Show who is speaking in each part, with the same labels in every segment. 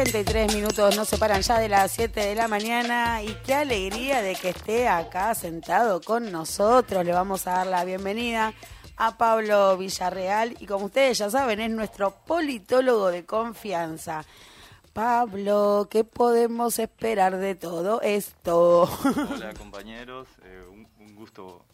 Speaker 1: 43 minutos nos separan ya de las 7 de la mañana y qué alegría de que esté acá sentado con nosotros. Le vamos a dar la bienvenida a Pablo Villarreal y como ustedes ya saben es nuestro politólogo de confianza. Pablo, ¿qué podemos esperar de todo esto?
Speaker 2: Hola compañeros, eh, un, un gusto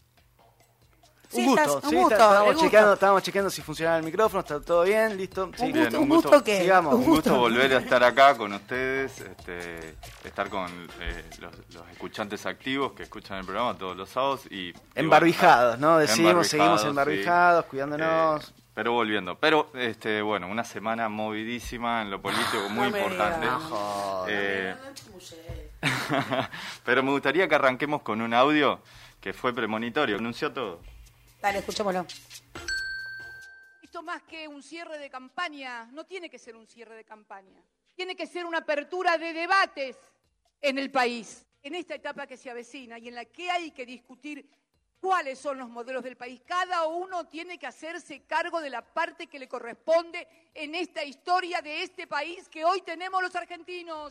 Speaker 1: Sí,
Speaker 3: un gusto,
Speaker 1: estás- un
Speaker 3: sí,
Speaker 1: gusto,
Speaker 3: está- estábamos, chequeando, estábamos chequeando si funcionaba el micrófono, está todo bien, listo. Sí.
Speaker 1: Un
Speaker 2: Bien,
Speaker 1: gusto,
Speaker 2: un
Speaker 1: un
Speaker 2: gusto.
Speaker 1: gusto que
Speaker 3: Sigamos.
Speaker 1: un
Speaker 2: Un gusto volver a estar acá con ustedes, este, estar con eh, los, los escuchantes activos que escuchan el programa todos los sábados y... y
Speaker 3: Embarbijados, ¿no? Decimos, seguimos
Speaker 2: sí.
Speaker 3: embarbijados, cuidándonos.
Speaker 2: Eh, pero volviendo, pero este, bueno, una semana movidísima en lo político, muy
Speaker 1: No
Speaker 2: importante. Eh, pero me gustaría que arranquemos con un audio que fue premonitorio, anunció todo.
Speaker 1: Dale, escuchémoslo.
Speaker 4: Esto más que un cierre de campaña, no tiene que ser un cierre de campaña, tiene que ser una apertura de debates en el país, en esta etapa que se avecina y en la que hay que discutir cuáles son los modelos del país. Cada uno tiene que hacerse cargo de la parte que le corresponde en esta historia de este país que hoy tenemos los argentinos.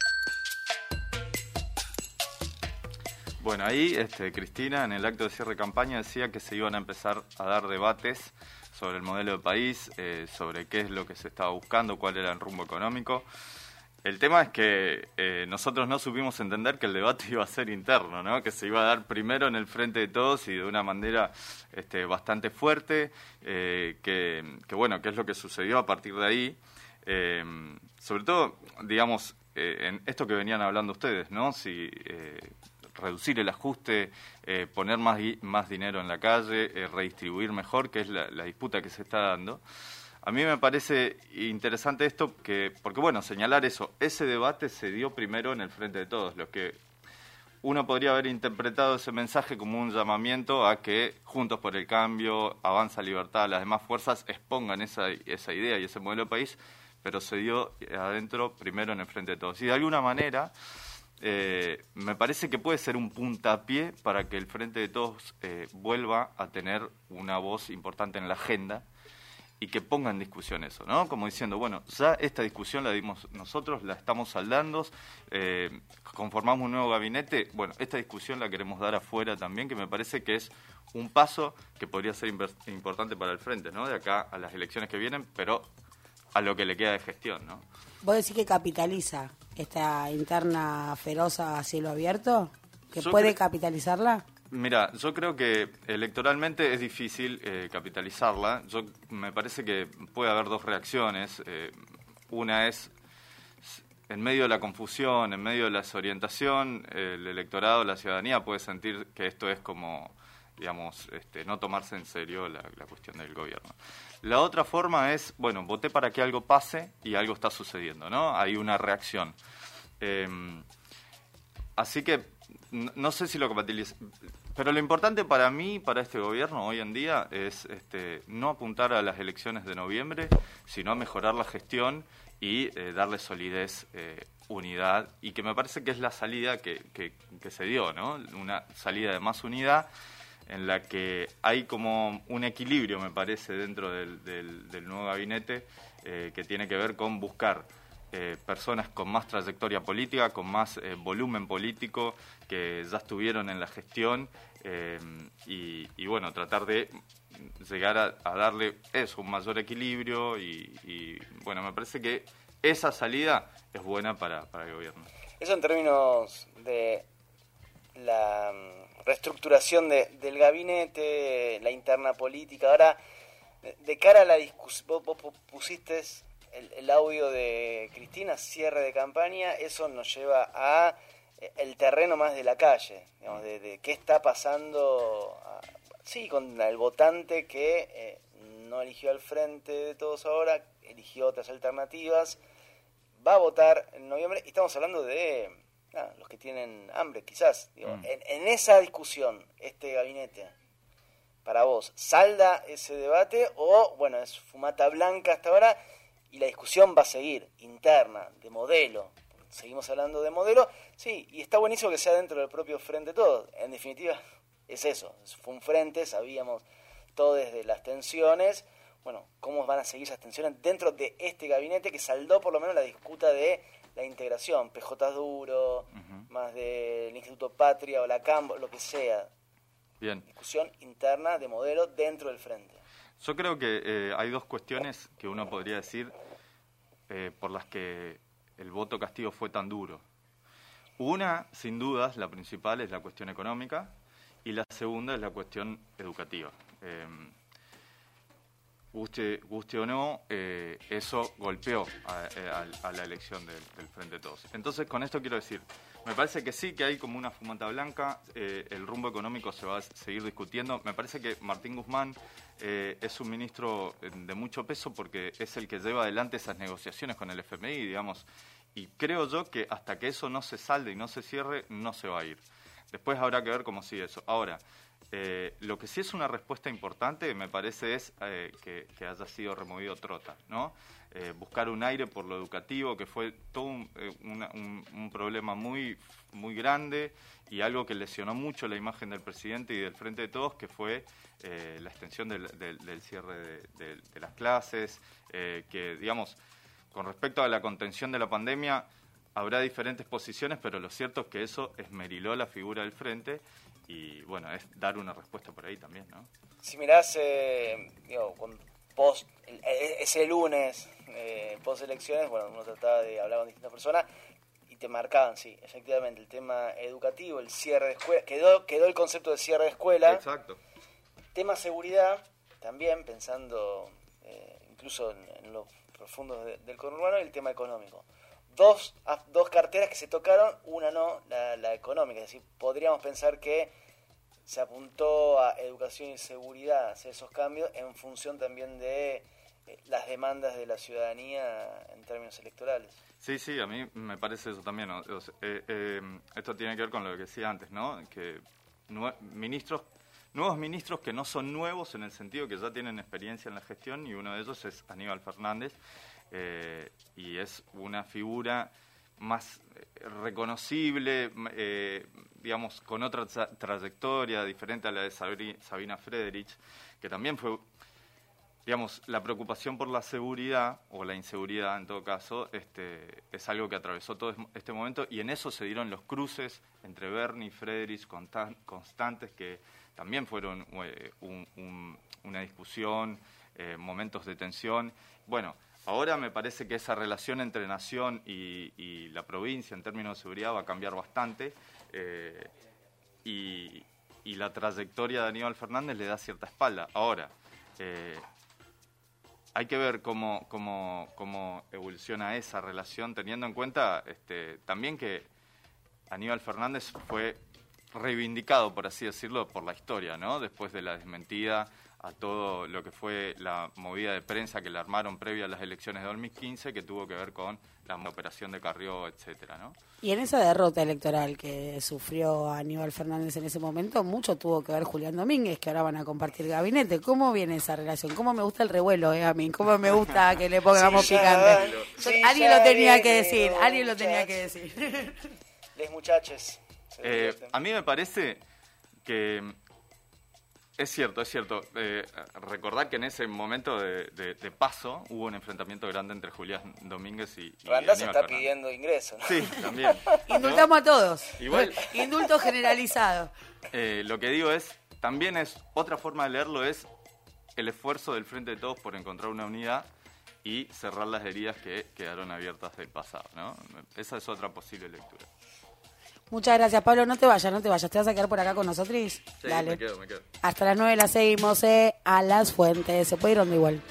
Speaker 2: Bueno, ahí este, Cristina en el acto de cierre de campaña decía que se iban a empezar a dar debates sobre el modelo de país, eh, sobre qué es lo que se estaba buscando, cuál era el rumbo económico. El tema es que eh, nosotros no supimos entender que el debate iba a ser interno, ¿no? que se iba a dar primero en el frente de todos y de una manera este, bastante fuerte, eh, que, que, bueno, que es lo que sucedió a partir de ahí. Sobre todo, digamos, en esto que venían hablando ustedes, ¿no? Si reducir el ajuste, eh, poner más, más dinero en la calle, eh, redistribuir mejor, que es la, disputa que se está dando. A mí me parece interesante esto, que, porque bueno, señalar eso, ese debate se dio primero en el frente de todos, lo que uno podría haber interpretado ese mensaje como un llamamiento a que Juntos por el Cambio, Avanza Libertad, las demás fuerzas expongan esa, esa idea y ese modelo de país, pero se dio adentro primero en el frente de todos. Y de alguna manera eh, me parece que puede ser un puntapié para que el frente de todos eh, vuelva a tener una voz importante en la agenda y que ponga en discusión eso, ¿no? Como diciendo, bueno, ya esta discusión la dimos nosotros, la estamos saldando, eh, conformamos un nuevo gabinete, bueno, esta discusión la queremos dar afuera también, que me parece que es un paso que podría ser importante para el frente, ¿no? De acá a las elecciones que vienen, pero a lo que le queda de gestión, ¿no?
Speaker 1: ¿Vos decís que capitaliza esta interna feroz a cielo abierto? ¿Que
Speaker 2: Yo
Speaker 1: puede capitalizarla?
Speaker 2: Mira, yo creo que electoralmente es difícil eh, capitalizarla. Yo me parece que puede haber dos reacciones. Eh, una es en medio de la confusión, en medio de la desorientación, el electorado, la ciudadanía puede sentir que esto es como, digamos, este, no tomarse en serio la, la cuestión del gobierno. La otra forma es, bueno, voté para que algo pase y algo está sucediendo, ¿no? Hay una reacción. Em, Así que no sé si lo compatibiliza. Pero lo importante para mí, para este gobierno hoy en día, es este, no apuntar a las elecciones de noviembre, sino a mejorar la gestión y eh, darle solidez, eh, unidad, y que me parece que es la salida que, que- que se dio, ¿no? Una salida de más unidad en la que hay como un equilibrio, me parece, dentro del, del- del nuevo gabinete eh, que tiene que ver con buscar eh, personas con más trayectoria política, con más eh, volumen político, que ya estuvieron en la gestión eh, y, y, bueno, tratar de llegar a, a darle eso, un mayor equilibrio y, y, bueno, me parece que esa salida es buena para, para el gobierno.
Speaker 3: Eso en términos de la reestructuración de- del gabinete, la interna política. Ahora, de, cara a la discusión, vos, vos pu- pusiste el, el audio de Cristina, cierre de campaña, eso nos lleva a eh, el terreno más de la calle, digamos, de, de qué está pasando, a- sí, con el votante que eh, no eligió al frente de todos ahora, eligió otras alternativas, va a votar en noviembre, y estamos hablando de los que tienen hambre, quizás. Digo,
Speaker 2: Mm.
Speaker 3: en, en esa discusión, este gabinete, para vos, ¿salda ese debate o, bueno, es fumata blanca hasta ahora y la discusión va a seguir, interna, de modelo? Seguimos hablando de modelo, sí, y está buenísimo que sea dentro del propio frente todo. En definitiva, es eso, fue un frente, sabíamos todo desde las tensiones, bueno, cómo van a seguir esas tensiones dentro de este gabinete que saldó por lo menos la disputa de la integración, PJ duro, más del Instituto Patria o la CAMBO, lo que sea.
Speaker 2: Bien.
Speaker 3: Discusión interna de modelo dentro del frente.
Speaker 2: Yo creo que eh, hay dos cuestiones que uno podría decir eh, por las que el voto castigo fue tan duro. Una, sin dudas, la principal es la cuestión económica y la segunda es la cuestión educativa. Eh, guste, o no, eh, eso golpeó a, la elección del, Frente Todos. Entonces, con esto quiero decir, me parece que sí, que hay como una fumata blanca, el rumbo económico se va a seguir discutiendo. Me parece que Martín Guzmán es un ministro de mucho peso porque es el que lleva adelante esas negociaciones con el FMI, digamos, y creo yo que hasta que eso no se salde y no se cierre, no se va a ir. Después habrá que ver cómo sigue eso. Ahora, eh, lo que sí es una respuesta importante, me parece, es eh, que, haya sido removido Trota, ¿no? Eh, buscar un aire por lo educativo, que fue todo un, problema muy, muy grande y algo que lesionó mucho la imagen del presidente y del Frente de Todos, que fue la extensión del, cierre de, de, las clases, que, digamos, con respecto a la contención de la pandemia, habrá diferentes posiciones, pero lo cierto es que eso esmeriló la figura del frente y, bueno, es dar una respuesta por ahí también, ¿no?
Speaker 3: Si mirás, eh, digo, con post, e, ese lunes, eh, post elecciones, bueno, uno trataba de hablar con distintas personas y te marcaban, sí, efectivamente, el tema educativo, el cierre de escuela, quedó, quedó el concepto de cierre de escuela.
Speaker 2: Exacto.
Speaker 3: Tema seguridad, también pensando eh, incluso en, en lo profundos del conurbano y el tema económico. Dos, dos carteras que se tocaron, una no, la, económica. Es decir, podríamos pensar que se apuntó a educación y seguridad, hacer esos cambios en función también de eh, las demandas de la ciudadanía en términos electorales.
Speaker 2: Sí, sí, a mí me parece eso también. Eh, eh, esto tiene que ver con lo que decía antes, ¿no? Que ministros nuevos ministros que no son nuevos en el sentido que ya tienen experiencia en la gestión y uno de ellos es Aníbal Fernández eh, y es una figura más eh, reconocible, eh, digamos, con otra trayectoria diferente a la de Sabina Frederich, que también fue, digamos, la preocupación por la seguridad, o la inseguridad en todo caso, este, es algo que atravesó todo este momento y en eso se dieron los cruces entre Bernie y Frederich constantes que también fueron una discusión, momentos de tensión. Bueno, ahora me parece que esa relación entre nación y, la provincia en términos de seguridad va a cambiar bastante eh, y, la trayectoria de Aníbal Fernández le da cierta espalda. Ahora, hay que ver cómo, evoluciona esa relación, teniendo en cuenta este, también que Aníbal Fernández fue reivindicado, por así decirlo, por la historia, ¿no? Después de la desmentida a todo lo que fue la movida de prensa que le armaron previa a las elecciones de 2015, que tuvo que ver con la operación de Carrió, etcétera, ¿no?
Speaker 1: Y en esa derrota electoral que sufrió Aníbal Fernández en ese momento, mucho tuvo que ver Julián Domínguez, que ahora van a compartir gabinete. ¿Cómo viene esa relación? ¿Cómo me gusta el revuelo, eh, a mí? ¿Cómo me gusta que le pongamos picante? alguien lo tenía que decir, alguien lo tenía que decir.
Speaker 3: Les muchachos.
Speaker 2: Eh, a mí me parece que es cierto, es cierto. Eh, recordad que en ese momento de, paso hubo un enfrentamiento grande entre Julián Domínguez y. y
Speaker 3: Randall se está pidiendo ingreso,
Speaker 2: Sí, también.
Speaker 1: Indultamos a todos. Igual. Indulto generalizado.
Speaker 2: Eh, lo que digo es, también es, otra forma de leerlo es el esfuerzo del Frente de Todos por encontrar una unidad y cerrar las heridas que quedaron abiertas del pasado, ¿no? Esa es otra posible lectura.
Speaker 1: Muchas gracias, Pablo. No te vayas, no te vayas. ¿Te vas a quedar por acá con nosotros?
Speaker 2: Sí, Dale. me quedo, me quedo.
Speaker 1: Hasta las 9 las seguimos eh, a las fuentes. Se puede ir donde igual.